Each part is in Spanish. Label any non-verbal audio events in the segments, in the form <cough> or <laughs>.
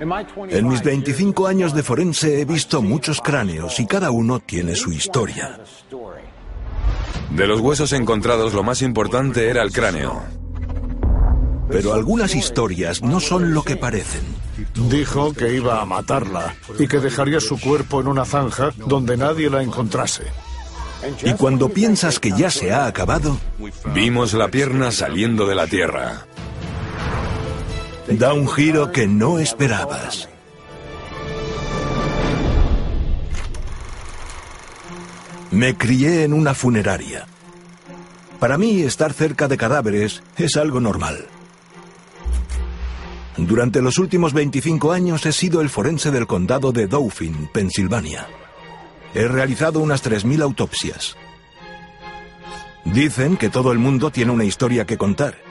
En mis 25 años de forense he visto muchos cráneos y cada uno tiene su historia. De los huesos encontrados, lo más importante era el cráneo. Pero algunas historias no son lo que parecen. Dijo que iba a matarla y que dejaría su cuerpo en una zanja donde nadie la encontrase. Y cuando piensas que ya se ha acabado, Vimos la pierna saliendo de la tierra. Da un giro que no esperabas. Me crié en una funeraria. Para mí, estar cerca de cadáveres es algo normal. Durante los últimos 25 años he sido el forense del condado de Dauphin, Pensilvania. He realizado unas 3.000 autopsias. Dicen que todo el mundo tiene una historia que contar.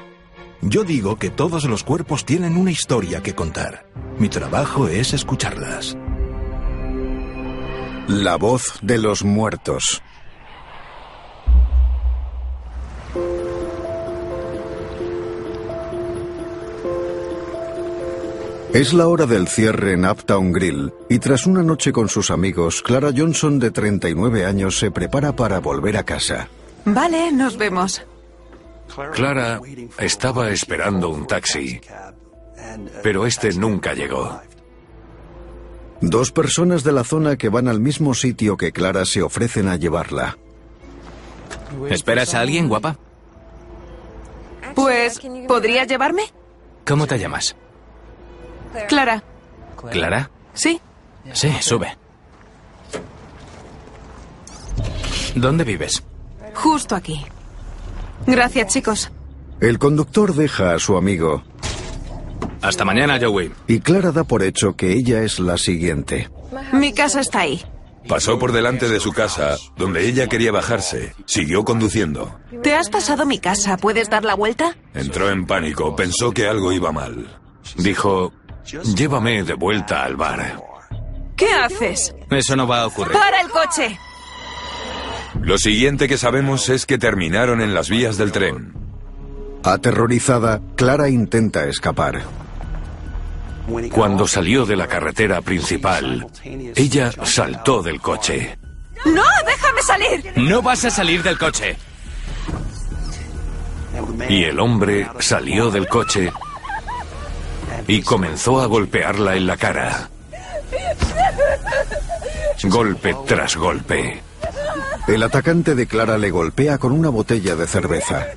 Yo digo que todos los cuerpos tienen una historia que contar. Mi trabajo es escucharlas. La voz de los muertos. Es la hora del cierre en Uptown Grill y tras una noche con sus amigos, Clara Johnson de 39 años se prepara para volver a casa. Vale, nos vemos. Clara estaba esperando un taxi, pero este nunca llegó. Dos personas de la zona que van al mismo sitio que Clara se ofrecen a llevarla. ¿Esperas a alguien, guapa? Pues, ¿podría llevarme? ¿Cómo te llamas? Clara. ¿Clara? ¿Sí? Sí, sube. ¿Dónde vives? Justo aquí. Gracias, chicos. El conductor deja a su amigo Hasta mañana, Joey. y Clara da por hecho que ella es la siguiente. Mi casa está ahí. Pasó por delante de su casa, donde ella quería bajarse. Siguió conduciendo. ¿Te has pasado mi casa? ¿Puedes dar la vuelta? Entró en pánico, pensó que algo iba mal. Dijo, llévame de vuelta al bar. ¿Qué haces? Eso no va a ocurrir. ¡Para el coche! Lo siguiente que sabemos es que terminaron en las vías del tren. Aterrorizada, Clara intenta escapar. Cuando salió de la carretera principal, ella saltó del coche. ¡No! ¡Déjame salir! No vas a salir del coche. Y el hombre salió del coche y comenzó a golpearla en la cara. Golpe tras golpe. El atacante de Clara le golpea con una botella de cerveza.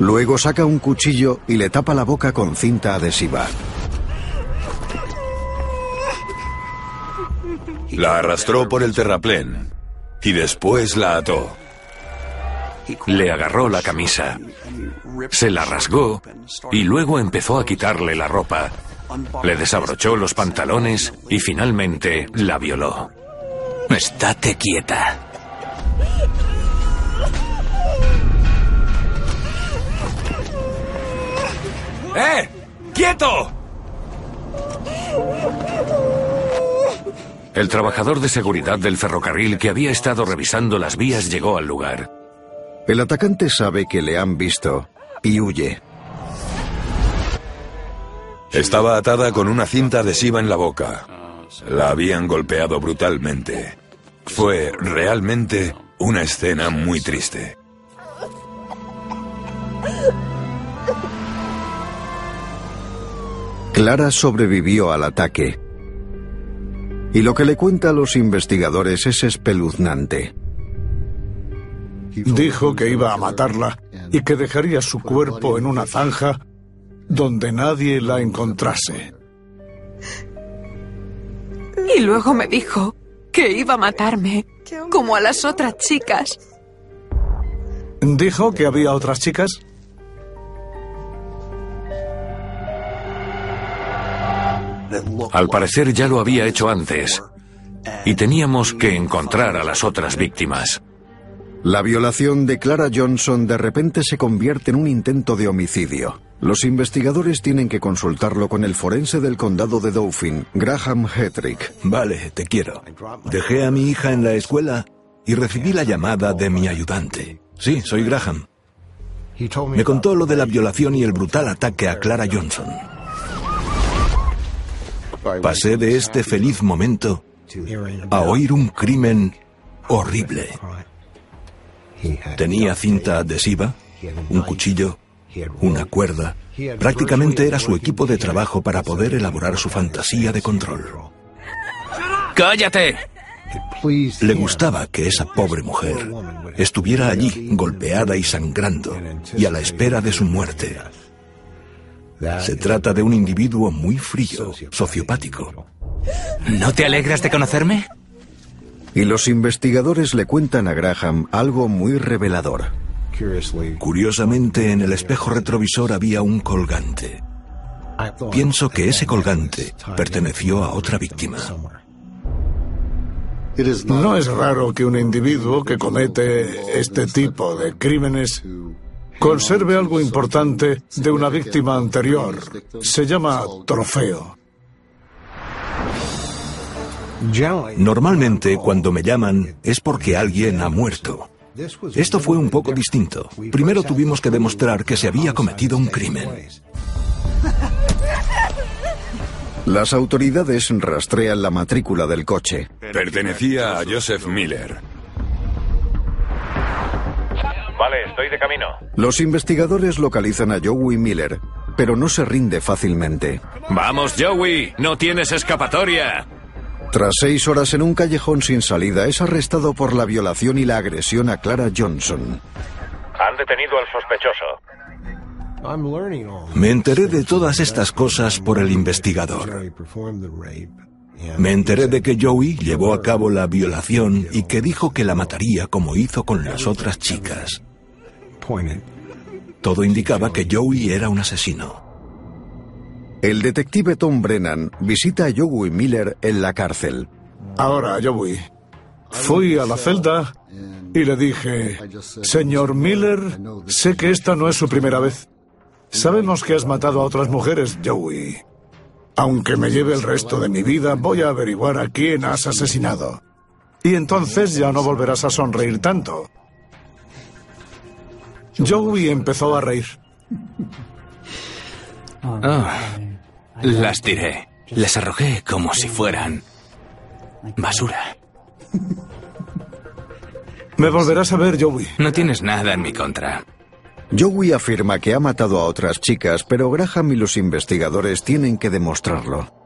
Luego saca un cuchillo y le tapa la boca con cinta adhesiva. La arrastró por el terraplén y después la ató. Le agarró la camisa, se la rasgó y luego empezó a quitarle la ropa. Le desabrochó los pantalones y finalmente la violó. Estate quieta. ¡Eh! ¡Quieto! El trabajador de seguridad del ferrocarril que había estado revisando las vías llegó al lugar. El atacante sabe que le han visto y huye. Estaba atada con una cinta adhesiva en la boca. La habían golpeado brutalmente. Fue realmente una escena muy triste. Clara sobrevivió al ataque. Y lo que le cuenta a los investigadores es espeluznante. Dijo que iba a matarla y que dejaría su cuerpo en una zanja donde nadie la encontrase. Y luego me dijo que iba a matarme, como a las otras chicas. ¿Dijo que había otras chicas? Al parecer ya lo había hecho antes y teníamos que encontrar a las otras víctimas. La violación de Clara Johnson de repente se convierte en un intento de homicidio. Los investigadores tienen que consultarlo con el forense del condado de Dauphin, Graham Hetrick. Vale, te quiero. Dejé a mi hija en la escuela y recibí la llamada de mi ayudante. Sí, soy Graham. Me contó lo de la violación y el brutal ataque a Clara Johnson. Pasé de este feliz momento a oír un crimen horrible. Tenía cinta adhesiva, un cuchillo, una cuerda. Prácticamente era su equipo de trabajo para poder elaborar su fantasía de control. ¡Cállate! Le gustaba que esa pobre mujer estuviera allí golpeada y sangrando y a la espera de su muerte. Se trata de un individuo muy frío, sociopático. ¿No te alegras de conocerme? Y los investigadores le cuentan a Graham algo muy revelador. Curiosamente, en el espejo retrovisor había un colgante. Pienso que ese colgante perteneció a otra víctima. No es raro que un individuo que comete este tipo de crímenes conserve algo importante de una víctima anterior. Se llama trofeo. Normalmente cuando me llaman es porque alguien ha muerto. Esto fue un poco distinto. Primero tuvimos que demostrar que se había cometido un crimen. Las autoridades rastrean la matrícula del coche. Pertenecía a Joseph Miller. Vale, estoy de camino. Los investigadores localizan a Joey Miller, pero no se rinde fácilmente. Vamos, Joey, no tienes escapatoria. Tras seis horas en un callejón sin salida, es arrestado por la violación y la agresión a Clara Johnson. Han detenido al sospechoso. Me enteré de todas estas cosas por el investigador. Me enteré de que Joey llevó a cabo la violación y que dijo que la mataría como hizo con las otras chicas. Todo indicaba que Joey era un asesino. El detective Tom Brennan visita a Joey Miller en la cárcel. Ahora, Joey, fui a la celda y le dije, señor Miller, sé que esta no es su primera vez. Sabemos que has matado a otras mujeres, Joey. Aunque me lleve el resto de mi vida, voy a averiguar a quién has asesinado. Y entonces ya no volverás a sonreír tanto. Joey empezó a reír. Ah, las tiré. Les arrojé como si fueran basura. Me volverás a ver, Joey. No tienes nada en mi contra. Joey afirma que ha matado a otras chicas, pero Graham y los investigadores tienen que demostrarlo.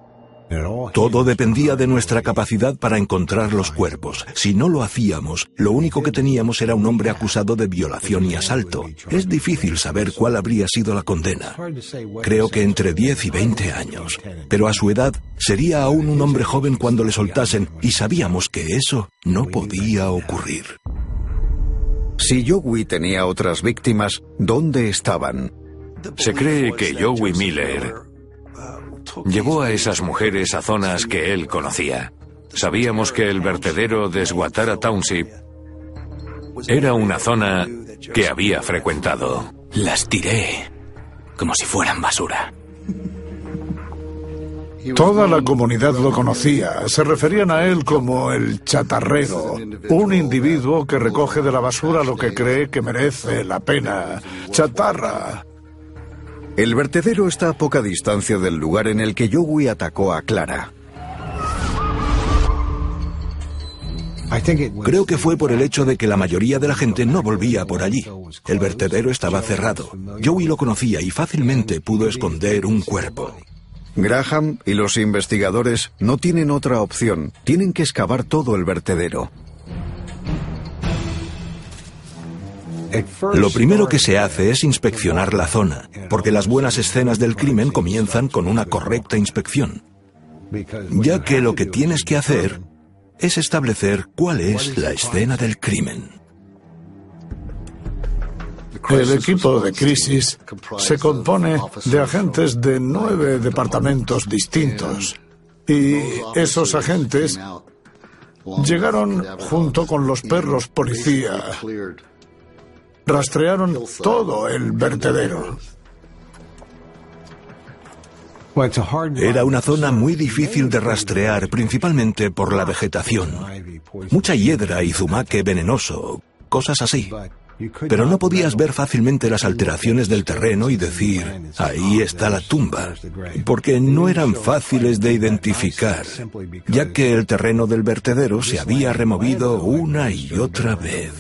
Todo dependía de nuestra capacidad para encontrar los cuerpos. Si no lo hacíamos, lo único que teníamos era un hombre acusado de violación y asalto. Es difícil saber cuál habría sido la condena. Creo que entre 10 y 20 años. Pero a su edad sería aún un hombre joven cuando le soltasen y sabíamos que eso no podía ocurrir. Si Joey tenía otras víctimas, ¿dónde estaban? Se cree que Joey Miller llevó a esas mujeres a zonas que él conocía. Sabíamos que el vertedero de Swatara Township era una zona que había frecuentado. Las tiré como si fueran basura. Toda la comunidad lo conocía. Se referían a él como el chatarrero, un individuo que recoge de la basura lo que cree que merece la pena. Chatarra. El vertedero está a poca distancia del lugar en el que Joey atacó a Clara. Creo que fue por el hecho de que la mayoría de la gente no volvía por allí. El vertedero estaba cerrado. Joey lo conocía y fácilmente pudo esconder un cuerpo. Graham y los investigadores no tienen otra opción. Tienen que excavar todo el vertedero. Lo primero que se hace es inspeccionar la zona, porque las buenas escenas del crimen comienzan con una correcta inspección, ya que lo que tienes que hacer es establecer cuál es la escena del crimen. El equipo de crisis se compone de agentes de nueve departamentos distintos. Y esos agentes llegaron junto con los perros policía. Rastrearon todo el vertedero. Era una zona muy difícil de rastrear, principalmente por la vegetación. Mucha hiedra y zumaque venenoso, cosas así. Pero no podías ver fácilmente las alteraciones del terreno y decir, ahí está la tumba, porque no eran fáciles de identificar, ya que el terreno del vertedero se había removido una y otra vez.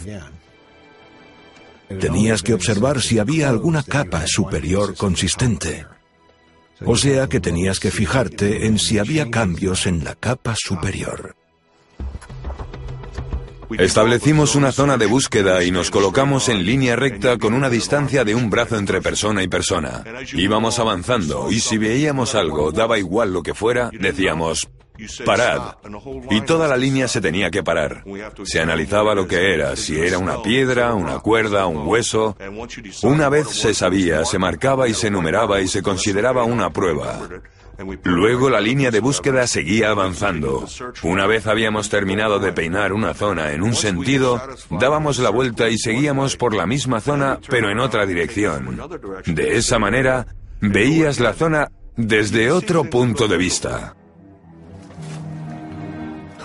Tenías que observar si había alguna capa superior consistente. O sea que tenías que fijarte en si había cambios en la capa superior. Establecimos una zona de búsqueda y nos colocamos en línea recta con una distancia de un brazo entre persona y persona. Íbamos avanzando y si veíamos algo, daba igual lo que fuera, decíamos, parad. Y toda la línea se tenía que parar. Se analizaba lo que era, si era una piedra, una cuerda, un hueso. Una vez se sabía, se marcaba y se numeraba y se consideraba una prueba. Luego la línea de búsqueda seguía avanzando. Una vez habíamos terminado de peinar una zona en un sentido, dábamos la vuelta y seguíamos por la misma zona, pero en otra dirección. De esa manera, veías la zona desde otro punto de vista.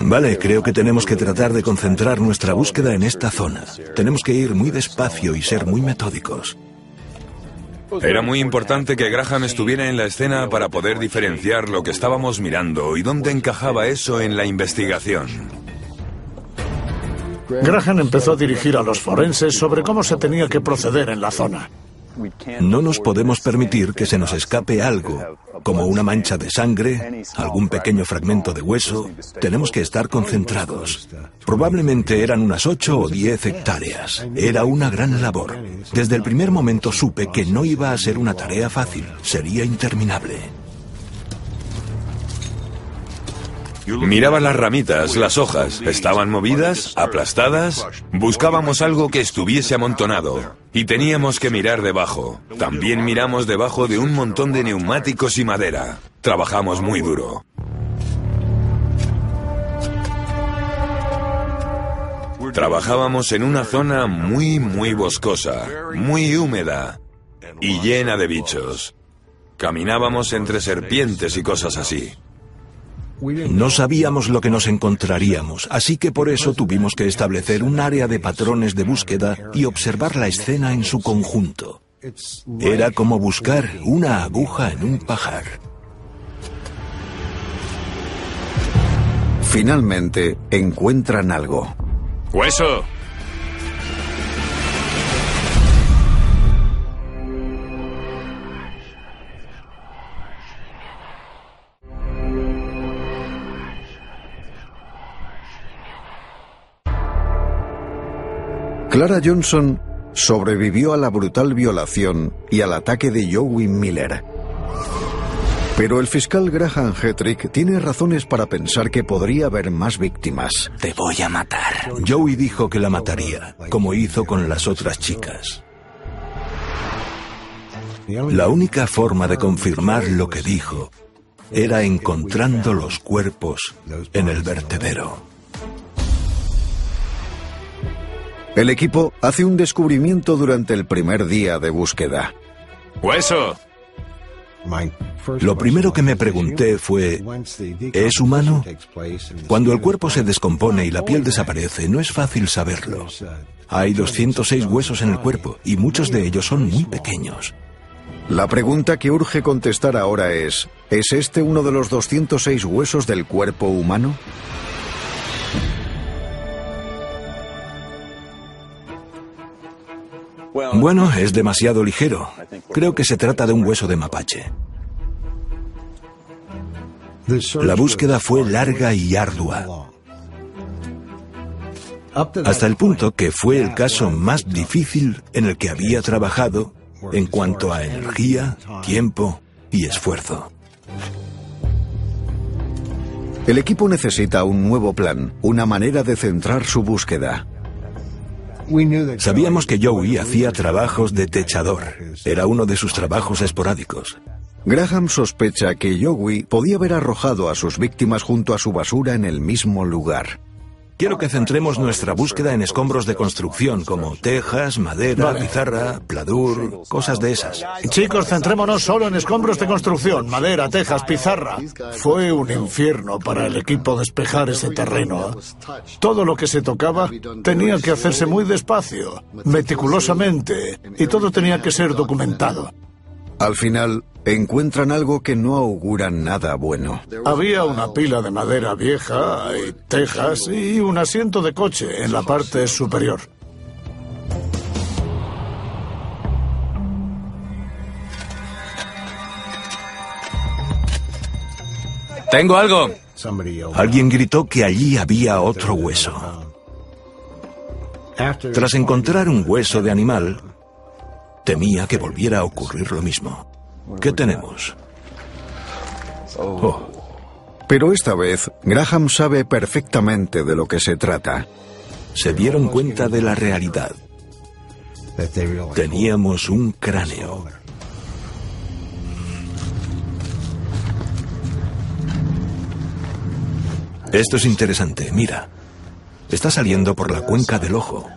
Vale, creo que tenemos que tratar de concentrar nuestra búsqueda en esta zona. Tenemos que ir muy despacio y ser muy metódicos. Era muy importante que Graham estuviera en la escena para poder diferenciar lo que estábamos mirando y dónde encajaba eso en la investigación. Graham empezó a dirigir a los forenses sobre cómo se tenía que proceder en la zona. No nos podemos permitir que se nos escape algo, como una mancha de sangre, algún pequeño fragmento de hueso. Tenemos que estar concentrados. Probablemente eran unas ocho o diez hectáreas. Era una gran labor. Desde el primer momento supe que no iba a ser una tarea fácil, sería interminable. Miraba las ramitas, las hojas. ¿Estaban movidas? ¿Aplastadas? Buscábamos algo que estuviese amontonado. Y teníamos que mirar debajo. También miramos debajo de un montón de neumáticos y madera. Trabajamos muy duro. Trabajábamos en una zona muy, muy boscosa, muy húmeda y llena de bichos. Caminábamos entre serpientes y cosas así. No sabíamos lo que nos encontraríamos, así que por eso tuvimos que establecer un área de patrones de búsqueda y observar la escena en su conjunto. Era como buscar una aguja en un pajar. Finalmente encuentran algo. ¡Hueso! Clara Johnson sobrevivió a la brutal violación y al ataque de Joey Miller. Pero el fiscal Graham Hetrick tiene razones para pensar que podría haber más víctimas. Te voy a matar. Joey dijo que la mataría, como hizo con las otras chicas. La única forma de confirmar lo que dijo era encontrando los cuerpos en el vertedero. El equipo hace un descubrimiento durante el primer día de búsqueda. ¡Hueso! Lo primero que me pregunté fue, ¿es humano? Cuando el cuerpo se descompone y la piel desaparece, no es fácil saberlo. Hay 206 huesos en el cuerpo y muchos de ellos son muy pequeños. La pregunta que urge contestar ahora es, ¿es este uno de los 206 huesos del cuerpo humano? Bueno, es demasiado ligero. Creo que se trata de un hueso de mapache. La búsqueda fue larga y ardua. Hasta el punto que fue el caso más difícil en el que había trabajado en cuanto a energía, tiempo y esfuerzo. El equipo necesita un nuevo plan, una manera de centrar su búsqueda. Sabíamos que Joey hacía trabajos de techador. Era uno de sus trabajos esporádicos. Graham sospecha que Joey podía haber arrojado a sus víctimas junto a su basura en el mismo lugar. Quiero que centremos nuestra búsqueda en escombros de construcción como tejas, madera, pizarra, pladur, cosas de esas. Chicos, centrémonos solo en escombros de construcción, madera, tejas, pizarra. Fue un infierno para el equipo despejar ese terreno. Todo lo que se tocaba tenía que hacerse muy despacio, meticulosamente, y todo tenía que ser documentado. Al final, encuentran algo que no augura nada bueno. Había una pila de madera vieja y tejas y un asiento de coche en la parte superior. Tengo algo. Alguien gritó que allí había otro hueso. Tras encontrar un hueso de animal, temía que volviera a ocurrir lo mismo. ¿Qué tenemos? Oh. Pero esta vez, Graham sabe perfectamente de lo que se trata. Se dieron cuenta de la realidad. Teníamos un cráneo. Esto es interesante, mira. Está saliendo por la cuenca del ojo.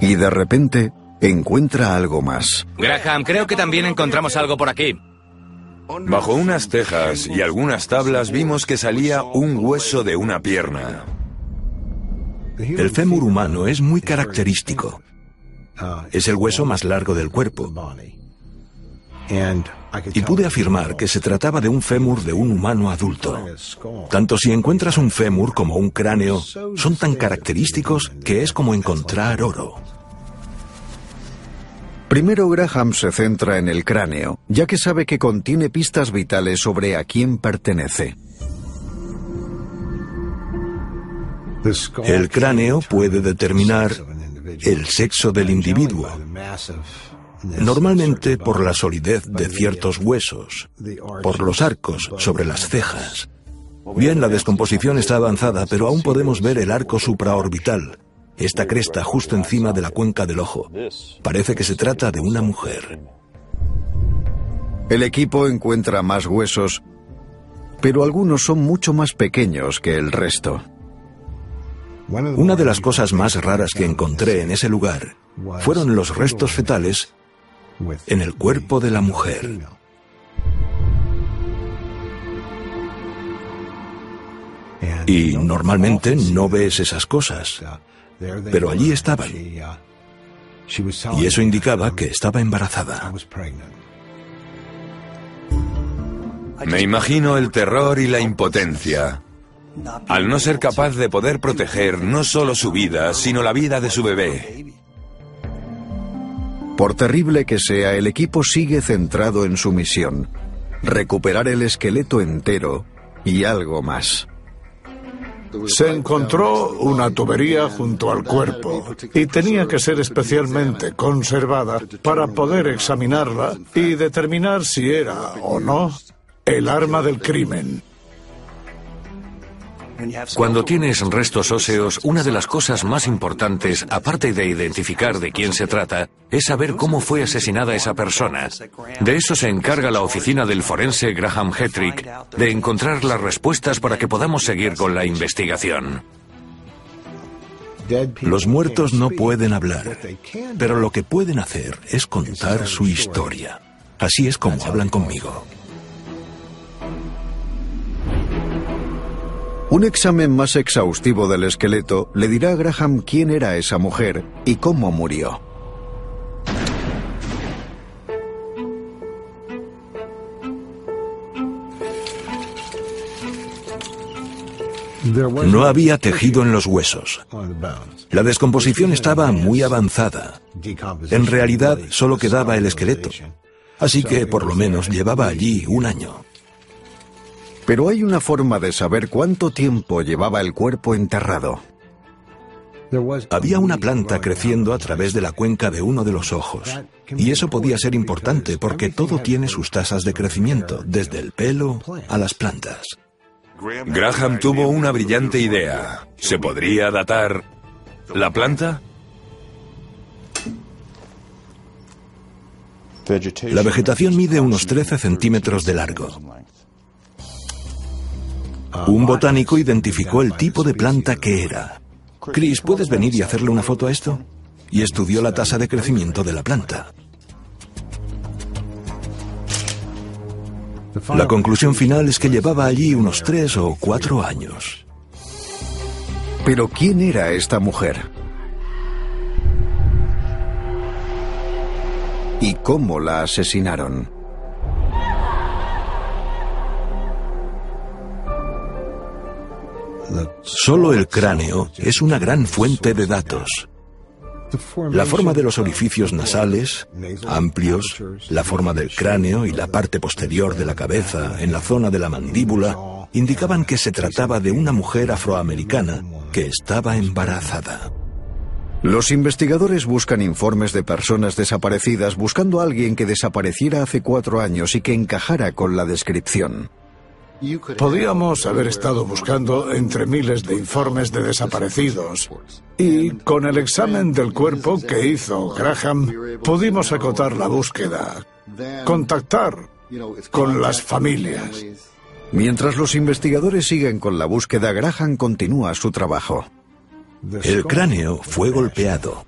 Y de repente encuentra algo más. Graham, creo que también encontramos algo por aquí. Bajo unas tejas y algunas tablas vimos que salía un hueso de una pierna. El fémur humano es muy característico. Es el hueso más largo del cuerpo. Y pude afirmar que se trataba de un fémur de un humano adulto. Tanto si encuentras un fémur como un cráneo, son tan característicos que es como encontrar oro. Primero Graham se centra en el cráneo, ya que sabe que contiene pistas vitales sobre a quién pertenece. El cráneo puede determinar el sexo del individuo, normalmente por la solidez de ciertos huesos, por los arcos sobre las cejas. Bien, la descomposición está avanzada, pero aún podemos ver el arco supraorbital, esta cresta justo encima de la cuenca del ojo. Parece que se trata de una mujer. El equipo encuentra más huesos, pero algunos son mucho más pequeños que el resto. Una de las cosas más raras que encontré en ese lugar fueron los restos fetales en el cuerpo de la mujer. Y normalmente no ves esas cosas, pero allí estaban. Y eso indicaba que estaba embarazada. Me imagino el terror y la impotencia. Al no ser capaz de poder proteger no solo su vida, sino la vida de su bebé. Por terrible que sea, el equipo sigue centrado en su misión, recuperar el esqueleto entero y algo más. Se encontró una tubería junto al cuerpo y tenía que ser especialmente conservada para poder examinarla y determinar si era o no el arma del crimen. Cuando tienes restos óseos, una de las cosas más importantes, aparte de identificar de quién se trata, es saber cómo fue asesinada esa persona. De eso se encarga la oficina del forense Graham Hetrick, de encontrar las respuestas para que podamos seguir con la investigación. Los muertos no pueden hablar, pero lo que pueden hacer es contar su historia. Así es como hablan conmigo. Un examen más exhaustivo del esqueleto le dirá a Graham quién era esa mujer y cómo murió. No había tejido en los huesos. La descomposición estaba muy avanzada. En realidad solo quedaba el esqueleto. Así que por lo menos llevaba allí un año. Pero hay una forma de saber cuánto tiempo llevaba el cuerpo enterrado. Había una planta creciendo a través de la cuenca de uno de los ojos. Y eso podía ser importante porque todo tiene sus tasas de crecimiento, desde el pelo a las plantas. Graham tuvo una brillante idea. Se podría datar ¿La planta? La vegetación mide unos 13 centímetros de largo. Un botánico identificó el tipo de planta que era. Chris, ¿puedes venir y hacerle una foto a esto? Y estudió la tasa de crecimiento de la planta. La conclusión final es que llevaba allí unos tres o cuatro años. Pero ¿quién era esta mujer? ¿Y cómo la asesinaron? Solo el cráneo es una gran fuente de datos. La forma de los orificios nasales, amplios, la forma del cráneo y la parte posterior de la cabeza en la zona de la mandíbula indicaban que se trataba de una mujer afroamericana que estaba embarazada. Los investigadores buscan informes de personas desaparecidas buscando a alguien que desapareciera hace cuatro años y que encajara con la descripción. Podíamos haber estado buscando entre miles de informes de desaparecidos y con el examen del cuerpo que hizo Graham pudimos acotar la búsqueda, contactar con las familias. Mientras los investigadores siguen con la búsqueda, Graham continúa su trabajo. El cráneo fue golpeado.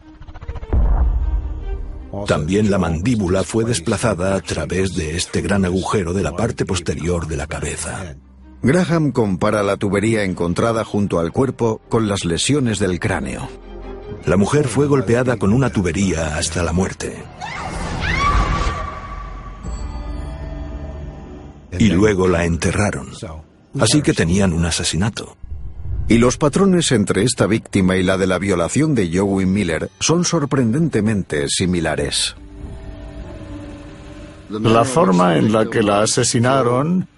También la mandíbula fue desplazada a través de este gran agujero de la parte posterior de la cabeza. Graham compara la tubería encontrada junto al cuerpo con las lesiones del cráneo. La mujer fue golpeada con una tubería hasta la muerte. Y luego la enterraron. Así que tenían un asesinato. Y los patrones entre esta víctima y la de la violación de Joey Miller son sorprendentemente similares. La forma en la que la asesinaron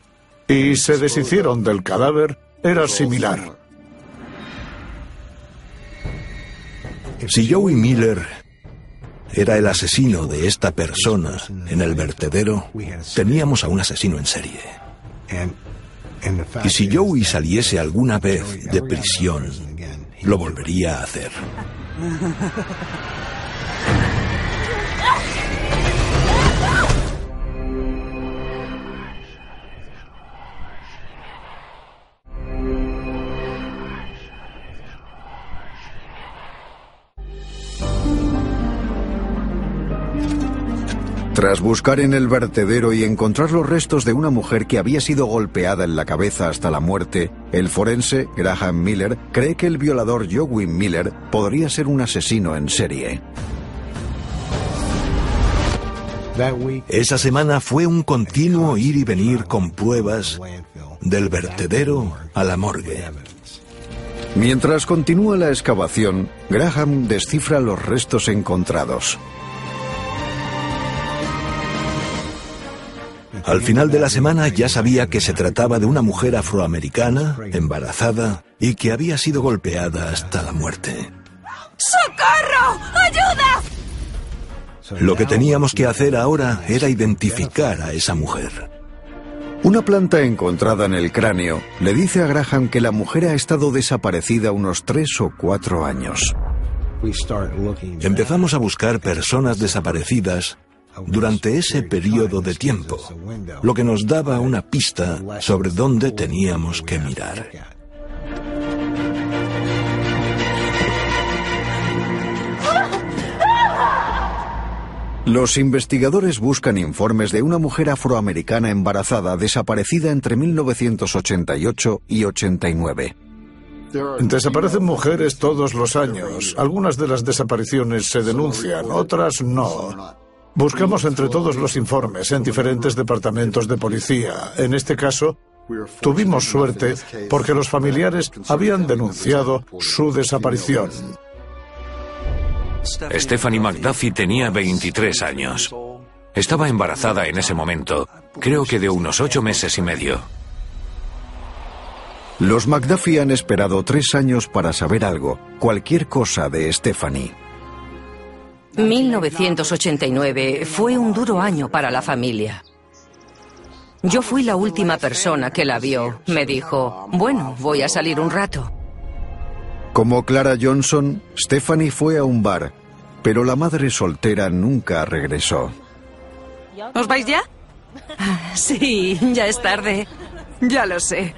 y se deshicieron del cadáver era similar. Si Joey Miller era el asesino de esta persona en el vertedero, teníamos a un asesino en serie. Y si Joey saliese alguna vez de prisión, lo volvería a hacer. <laughs> Tras buscar en el vertedero y encontrar los restos de una mujer que había sido golpeada en la cabeza hasta la muerte, el forense Graham Miller cree que el violador Joey Miller podría ser un asesino en serie. Esa semana fue un continuo ir y venir con pruebas del vertedero a la morgue. Mientras continúa la excavación, Graham descifra los restos encontrados. Al final de la semana ya sabía que se trataba de una mujer afroamericana, embarazada, y que había sido golpeada hasta la muerte. ¡Socorro! ¡Ayuda! Lo que teníamos que hacer ahora era identificar a esa mujer. Una planta encontrada en el cráneo le dice a Graham que la mujer ha estado desaparecida unos tres o cuatro años. Empezamos a buscar personas desaparecidas durante ese periodo de tiempo, lo que nos daba una pista sobre dónde teníamos que mirar. Los investigadores buscan informes de una mujer afroamericana embarazada desaparecida entre 1988 y 89. Desaparecen mujeres todos los años. Algunas de las desapariciones se denuncian, otras no. Buscamos entre todos los informes en diferentes departamentos de policía. En este caso, tuvimos suerte porque los familiares habían denunciado su desaparición. Stephanie McDuffie tenía 23 años. Estaba embarazada en ese momento, creo que de unos ocho meses y medio. Los McDuffie han esperado tres años para saber algo, cualquier cosa de Stephanie. 1989 fue un duro año para la familia. Yo fui la última persona que la vio. Me dijo, bueno, voy a salir un rato. Como Clara Johnson, Stephanie fue a un bar, pero la madre soltera nunca regresó. ¿Os vais ya? Sí, ya es tarde. Ya lo sé.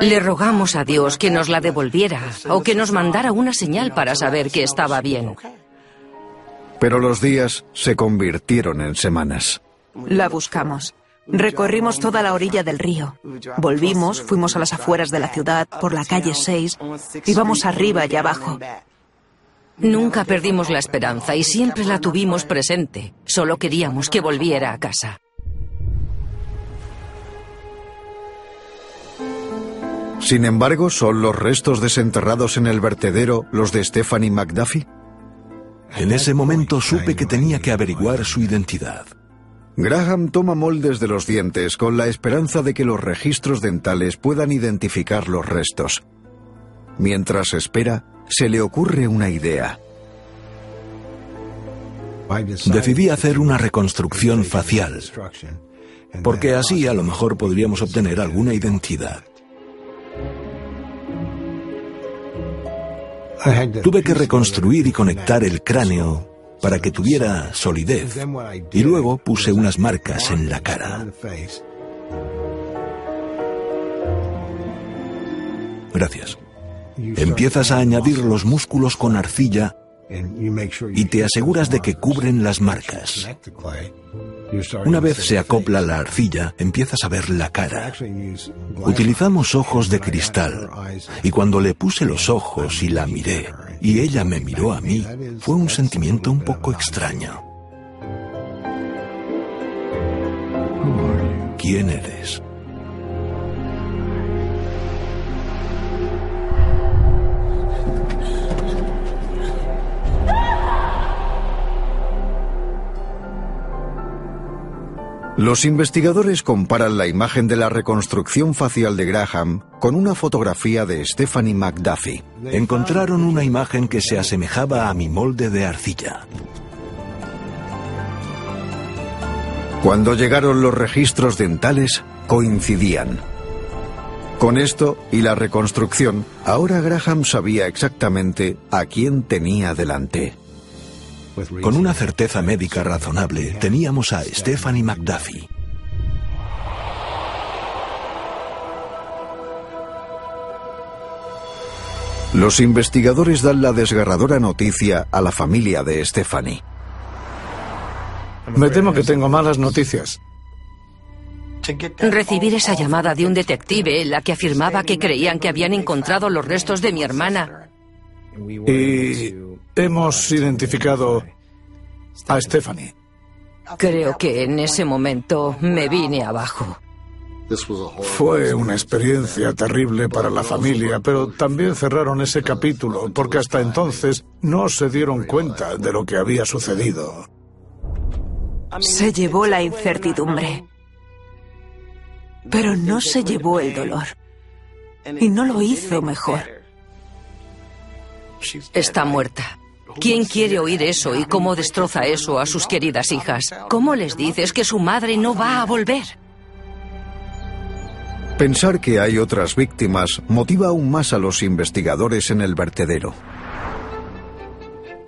Le rogamos a Dios que nos la devolviera o que nos mandara una señal para saber que estaba bien. Pero los días se convirtieron en semanas. La buscamos. Recorrimos toda la orilla del río. Volvimos, fuimos a las afueras de la ciudad, por la calle 6, íbamos arriba y abajo. Nunca perdimos la esperanza y siempre la tuvimos presente. Solo queríamos que volviera a casa. Sin embargo, ¿son los restos desenterrados en el vertedero los de Stephanie McDuffie? En ese momento supe que tenía que averiguar su identidad. Graham toma moldes de los dientes con la esperanza de que los registros dentales puedan identificar los restos. Mientras espera, se le ocurre una idea. Decidí hacer una reconstrucción facial, porque así a lo mejor podríamos obtener alguna identidad. Tuve que reconstruir y conectar el cráneo para que tuviera solidez y luego puse unas marcas en la cara. Gracias. Empiezas a añadir los músculos con arcilla y te aseguras de que cubren las marcas. Una vez se acopla la arcilla, empiezas a ver la cara. Utilizamos ojos de cristal y cuando le puse los ojos y la miré y ella me miró a mí, fue un sentimiento un poco extraño. ¿Quién eres? Los investigadores comparan la imagen de la reconstrucción facial de Graham con una fotografía de Stephanie McDuffie. Encontraron una imagen que se asemejaba a mi molde de arcilla. Cuando llegaron los registros dentales, coincidían. Con esto y la reconstrucción, ahora Graham sabía exactamente a quién tenía delante. Con una certeza médica razonable, teníamos a Stephanie McDuffie. Los investigadores dan la desgarradora noticia a la familia de Stephanie. Me temo que tengo malas noticias. Recibir esa llamada de un detective en la que afirmaba que creían que habían encontrado los restos de mi hermana. Y hemos identificado a Stephanie. Creo que en ese momento me vine abajo. Fue una experiencia terrible para la familia, pero también cerraron ese capítulo porque hasta entonces no se dieron cuenta de lo que había sucedido. Se llevó la incertidumbre, pero no se llevó el dolor. Y no lo hizo mejor. Está muerta. ¿Quién quiere oír eso y cómo destroza eso a sus queridas hijas? ¿Cómo les dices que su madre no va a volver? Pensar que hay otras víctimas motiva aún más a los investigadores en el vertedero.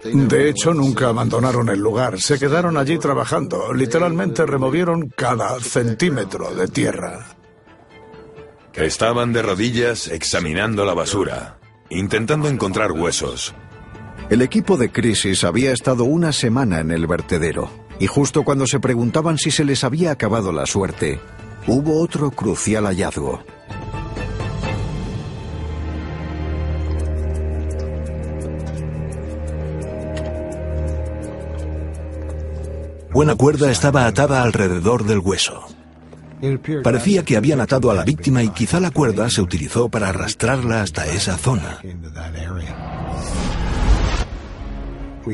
De hecho, nunca abandonaron el lugar. Se quedaron allí trabajando. Literalmente removieron cada centímetro de tierra. Estaban de rodillas examinando la basura, intentando encontrar huesos. El equipo de crisis había estado una semana en el vertedero y justo cuando se preguntaban si se les había acabado la suerte, hubo otro crucial hallazgo. Buena cuerda estaba atada alrededor del hueso. Parecía que habían atado a la víctima y quizá la cuerda se utilizó para arrastrarla hasta esa zona.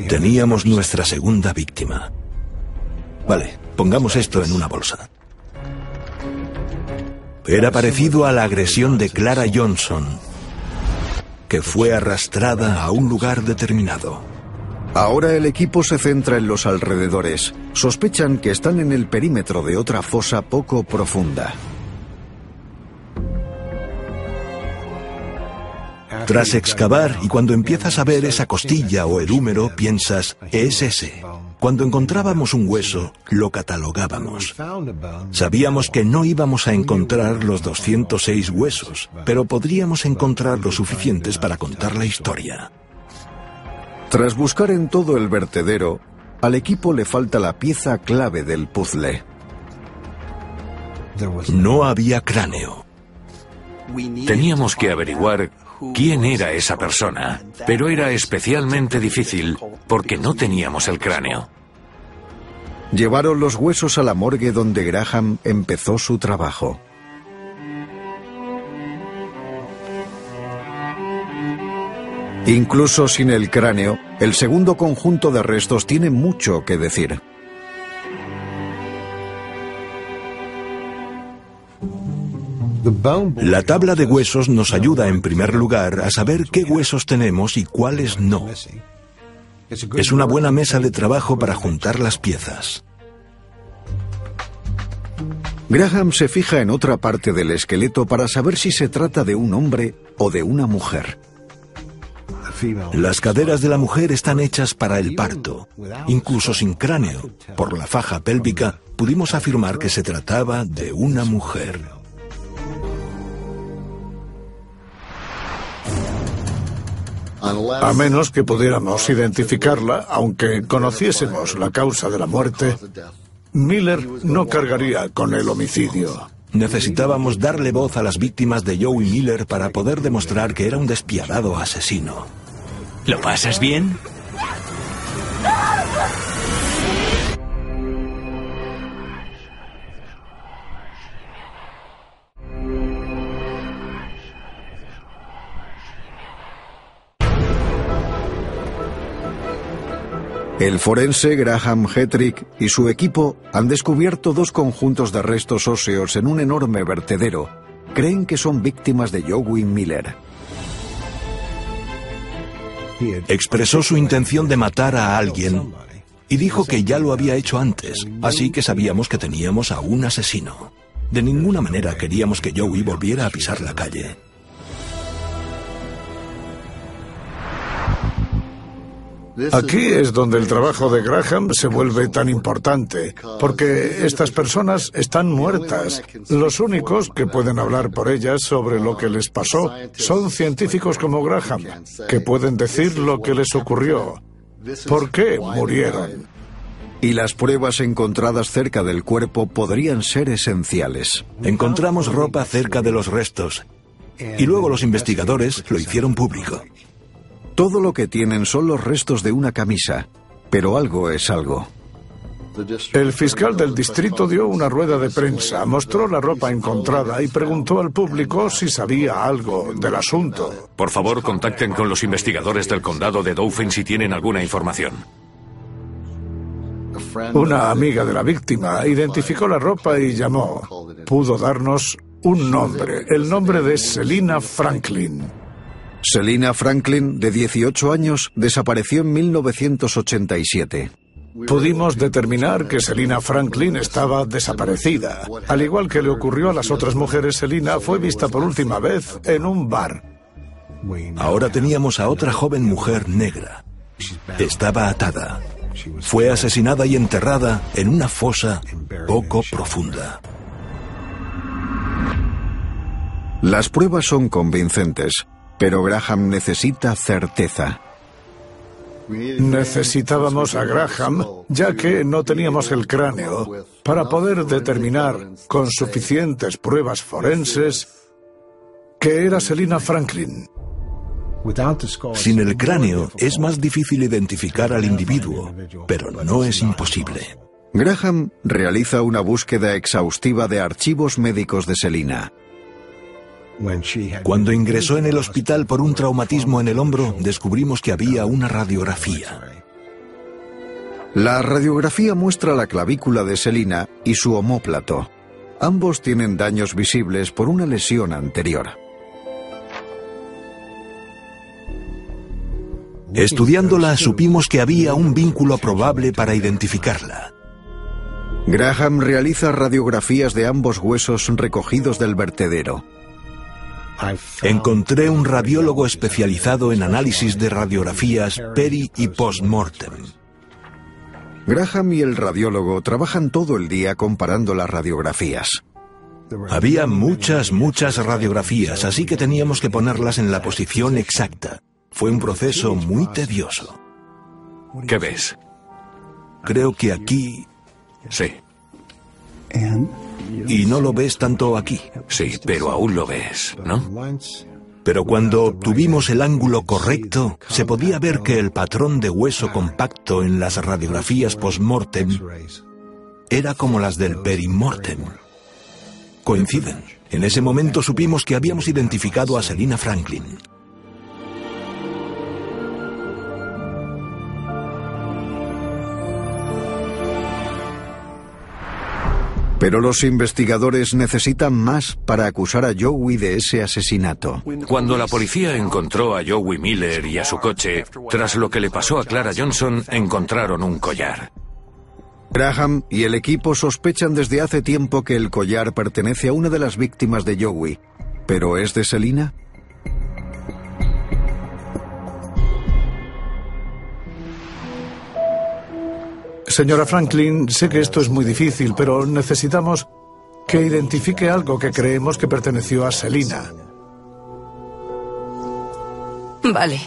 Teníamos nuestra segunda víctima. Vale, pongamos esto en una bolsa. Era parecido a la agresión de Clara Johnson, que fue arrastrada a un lugar determinado. Ahora el equipo se centra en los alrededores. Sospechan que están en el perímetro de otra fosa poco profunda. Tras excavar y cuando empiezas a ver esa costilla o el húmero, piensas, es ese. Cuando encontrábamos un hueso, lo catalogábamos. Sabíamos que no íbamos a encontrar los 206 huesos, pero podríamos encontrar los suficientes para contar la historia. Tras buscar en todo el vertedero, al equipo le falta la pieza clave del puzzle. No había cráneo. Teníamos que averiguar quién era esa persona, pero era especialmente difícil porque no teníamos el cráneo. Llevaron los huesos a la morgue donde Graham empezó su trabajo. Incluso sin el cráneo, el segundo conjunto de restos tiene mucho que decir. La tabla de huesos nos ayuda en primer lugar a saber qué huesos tenemos y cuáles no. Es una buena mesa de trabajo para juntar las piezas. Graham se fija en otra parte del esqueleto para saber si se trata de un hombre o de una mujer. Las caderas de la mujer están hechas para el parto. Incluso sin cráneo, por la faja pélvica, pudimos afirmar que se trataba de una mujer. A menos que pudiéramos identificarla, aunque conociésemos la causa de la muerte, Miller no cargaría con el homicidio. Necesitábamos darle voz a las víctimas de Joey Miller para poder demostrar que era un despiadado asesino. ¿Lo pasas bien? El forense Graham Hetrick y su equipo han descubierto dos conjuntos de restos óseos en un enorme vertedero. Creen que son víctimas de Joey Miller. Expresó su intención de matar a alguien y dijo que ya lo había hecho antes, así que sabíamos que teníamos a un asesino. De ninguna manera queríamos que Joey volviera a pisar la calle. Aquí es donde el trabajo de Graham se vuelve tan importante, porque estas personas están muertas. Los únicos que pueden hablar por ellas sobre lo que les pasó son científicos como Graham, que pueden decir lo que les ocurrió, por qué murieron. Y las pruebas encontradas cerca del cuerpo podrían ser esenciales. Encontramos ropa cerca de los restos y luego los investigadores lo hicieron público. Todo lo que tienen son los restos de una camisa, pero algo es algo. El fiscal del distrito dio una rueda de prensa, mostró la ropa encontrada y preguntó al público si sabía algo del asunto. Por favor, contacten con los investigadores del condado de Dauphin si tienen alguna información. Una amiga de la víctima identificó la ropa y llamó. Pudo darnos un nombre, el nombre de Selina Franklin. Selina Franklin, de 18 años, desapareció en 1987. Pudimos determinar que Selina Franklin estaba desaparecida. Al igual que le ocurrió a las otras mujeres, Selina fue vista por última vez en un bar. Ahora teníamos a otra joven mujer negra. Estaba atada. Fue asesinada y enterrada en una fosa poco profunda. Las pruebas son convincentes. Pero Graham necesita certeza. Necesitábamos a Graham, ya que no teníamos el cráneo, para poder determinar con suficientes pruebas forenses que era Selina Franklin. Sin el cráneo es más difícil identificar al individuo, pero no es imposible. Graham realiza una búsqueda exhaustiva de archivos médicos de Selina. Cuando ingresó en el hospital por un traumatismo en el hombro, descubrimos que había una radiografía. La radiografía muestra la clavícula de Selina y su omóplato. Ambos tienen daños visibles por una lesión anterior. Estudiándola supimos que había un vínculo probable para identificarla. Graham realiza radiografías de ambos huesos recogidos del vertedero. Encontré un radiólogo especializado en análisis de radiografías peri y post-mortem. Graham y el radiólogo trabajan todo el día comparando las radiografías. Había muchas, muchas radiografías, así que teníamos que ponerlas en la posición exacta. Fue un proceso muy tedioso. ¿Qué ves? Creo que aquí... Sí. Y no lo ves tanto aquí. Sí, pero aún lo ves, ¿no? Pero cuando obtuvimos el ángulo correcto, se podía ver que el patrón de hueso compacto en las radiografías post-mortem era como las del perimortem. Coinciden. En ese momento supimos que habíamos identificado a Selina Franklin. Pero los investigadores necesitan más para acusar a Joey de ese asesinato. Cuando la policía encontró a Joey Miller y a su coche, tras lo que le pasó a Clara Johnson, encontraron un collar. Graham y el equipo sospechan desde hace tiempo que el collar pertenece a una de las víctimas de Joey. ¿Pero es de Selina? Señora Franklin, sé que esto es muy difícil, pero necesitamos que identifique algo que creemos que perteneció a Selina. Vale.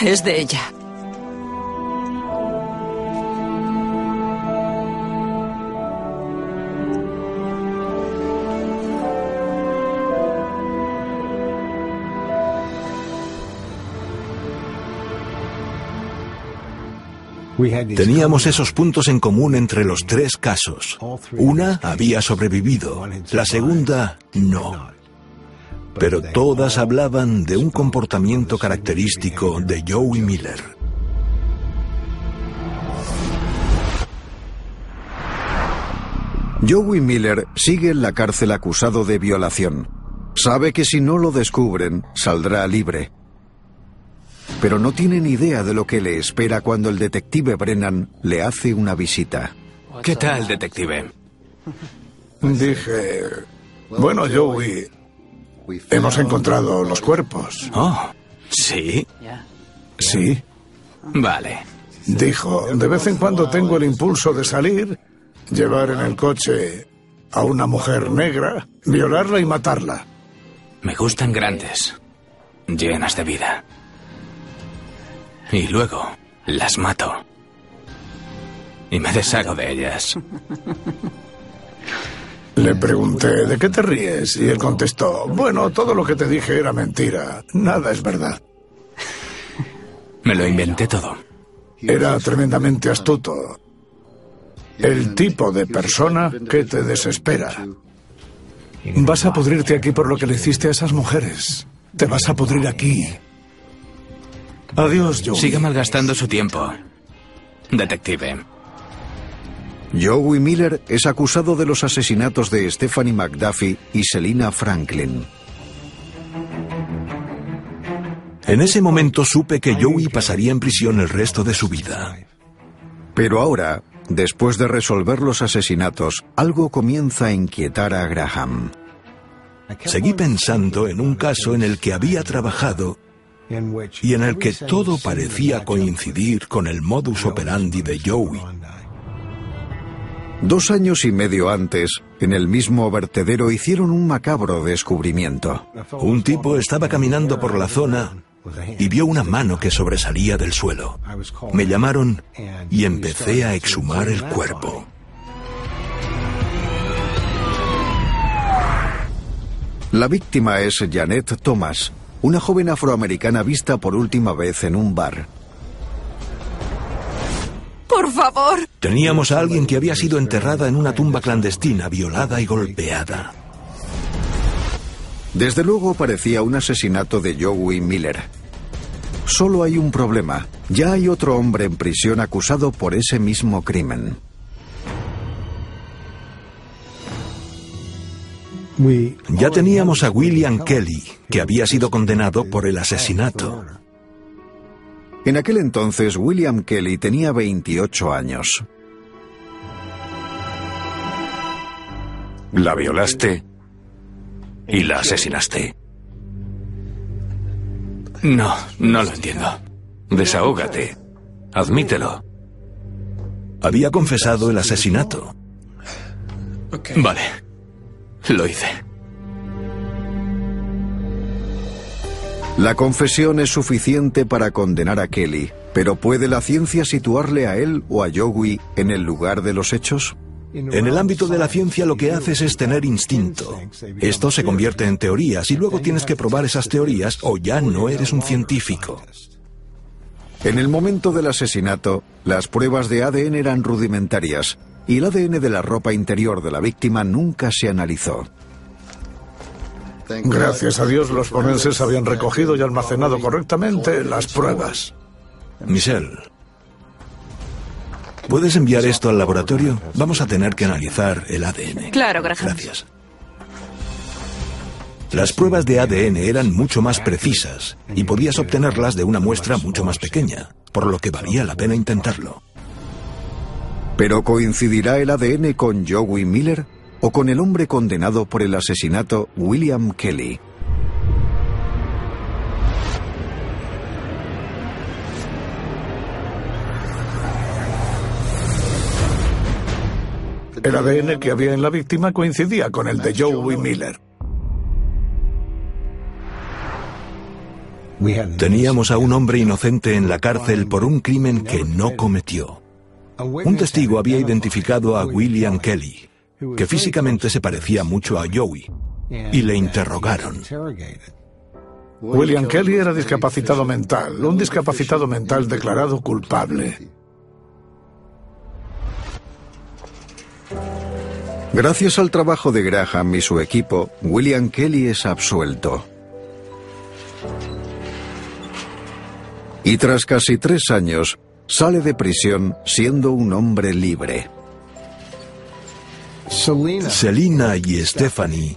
Es de ella. Teníamos esos puntos en común entre los tres casos. Una había sobrevivido, la segunda no. Pero todas hablaban de un comportamiento característico de Joey Miller. Joey Miller sigue en la cárcel acusado de violación. Sabe que si no lo descubren, saldrá libre. Pero no tiene ni idea de lo que le espera cuando el detective Brennan le hace una visita. ¿Qué tal, detective? Dije, bueno, Joey, hemos encontrado los cuerpos. Oh, ¿sí? Sí, Vale. dijo, de vez en cuando tengo el impulso de salir, llevar en el coche a una mujer negra, violarla y matarla. Me gustan grandes, llenas de vida. Y luego las mato. Y me deshago de ellas. Le pregunté, ¿de qué te ríes? Y él contestó, bueno, todo lo que te dije era mentira, nada es verdad. Me lo inventé todo. Era tremendamente astuto. El tipo de persona que te desespera. Vas a pudrirte aquí por lo que le hiciste a esas mujeres. Te vas a pudrir aquí. Adiós, Joey. Siga malgastando su tiempo. Detective. Joey Miller es acusado de los asesinatos de Stephanie McDuffie y Selina Franklin. En ese momento supe que Joey pasaría en prisión el resto de su vida. Pero ahora, después de resolver los asesinatos, algo comienza a inquietar a Graham. Seguí pensando en un caso en el que había trabajado y en el que todo parecía coincidir con el modus operandi de Joey. Dos años y medio antes, en el mismo vertedero hicieron un macabro descubrimiento. Un tipo estaba caminando por la zona y vio una mano que sobresalía del suelo. Me llamaron y empecé a exhumar el cuerpo. La víctima es Janet Thomas, una joven afroamericana vista por última vez en un bar. Por favor. Teníamos a alguien que había sido enterrada en una tumba clandestina, violada y golpeada. Desde luego parecía un asesinato de Joey Miller. Solo hay un problema. Ya hay otro hombre en prisión acusado por ese mismo crimen. Ya teníamos a William Kelly, que había sido condenado por el asesinato. En aquel entonces, William Kelly tenía 28 años. La violaste y la asesinaste. No, no lo entiendo. Desahógate. Admítelo. Había confesado el asesinato. Vale. Lo hice. La confesión es suficiente para condenar a Kelly, pero ¿puede la ciencia situarle a él o a Joey en el lugar de los hechos? En el ámbito de la ciencia lo que haces es tener instinto. Esto se convierte en teorías y luego tienes que probar esas teorías o ya no eres un científico. En el momento del asesinato, las pruebas de ADN eran rudimentarias y el ADN de la ropa interior de la víctima nunca se analizó. Gracias a Dios los forenses habían recogido y almacenado correctamente las pruebas. Michelle, ¿puedes enviar esto al laboratorio? Vamos a tener que analizar el ADN. Claro, Graham. Gracias. Las pruebas de ADN eran mucho más precisas y podías obtenerlas de una muestra mucho más pequeña, por lo que valía la pena intentarlo. ¿Pero coincidirá el ADN con Joey Miller o con el hombre condenado por el asesinato William Kelly? El ADN que había en la víctima coincidía con el de Joey Miller. Teníamos a un hombre inocente en la cárcel por un crimen que no cometió. Un testigo había identificado a William Kelly, que físicamente se parecía mucho a Joey, y le interrogaron. William Kelly era discapacitado mental, un discapacitado mental declarado culpable. Gracias al trabajo de Graham y su equipo, William Kelly es absuelto. Y tras casi tres años, sale de prisión siendo un hombre libre. Selina y Stephanie,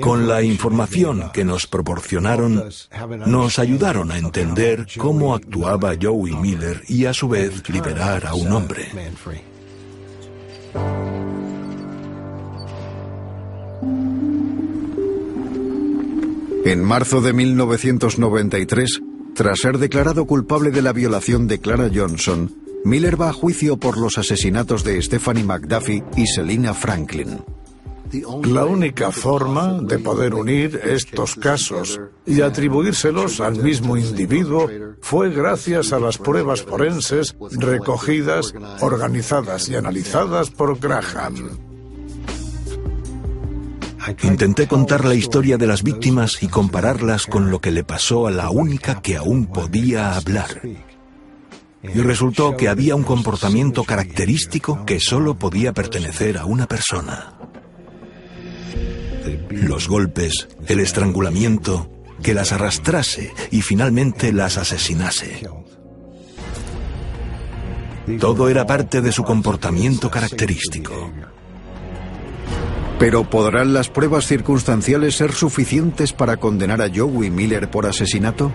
con la información que nos proporcionaron, nos ayudaron a entender cómo actuaba Joey Miller y a su vez liberar a un hombre. En marzo de 1993, tras ser declarado culpable de la violación de Clara Johnson, Miller va a juicio por los asesinatos de Stephanie McDuffie y Selina Franklin. La única forma de poder unir estos casos y atribuírselos al mismo individuo fue gracias a las pruebas forenses recogidas, organizadas y analizadas por Graham. Intenté contar la historia de las víctimas y compararlas con lo que le pasó a la única que aún podía hablar. Y resultó que había un comportamiento característico que solo podía pertenecer a una persona. Los golpes, el estrangulamiento, que las arrastrase y finalmente las asesinase. Todo era parte de su comportamiento característico. Pero ¿podrán las pruebas circunstanciales ser suficientes para condenar a Joey Miller por asesinato?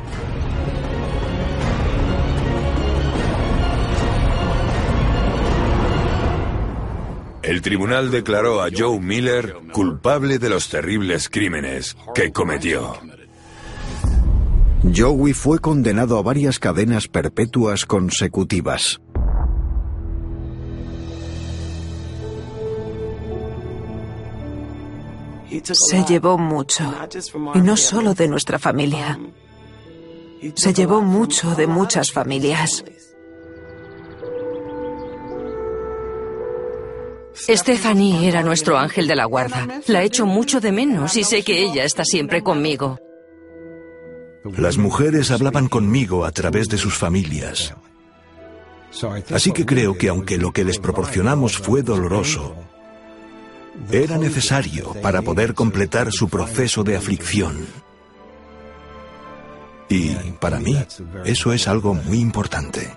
El tribunal declaró a Joe Miller culpable de los terribles crímenes que cometió. Joey fue condenado a varias cadenas perpetuas consecutivas. Se llevó mucho, y no solo de nuestra familia. Se llevó mucho de muchas familias. Stephanie era nuestro ángel de la guarda. La echo mucho de menos y sé que ella está siempre conmigo. Las mujeres hablaban conmigo a través de sus familias. Así que creo que aunque lo que les proporcionamos fue doloroso, era necesario para poder completar su proceso de aflicción. Y para mí, eso es algo muy importante.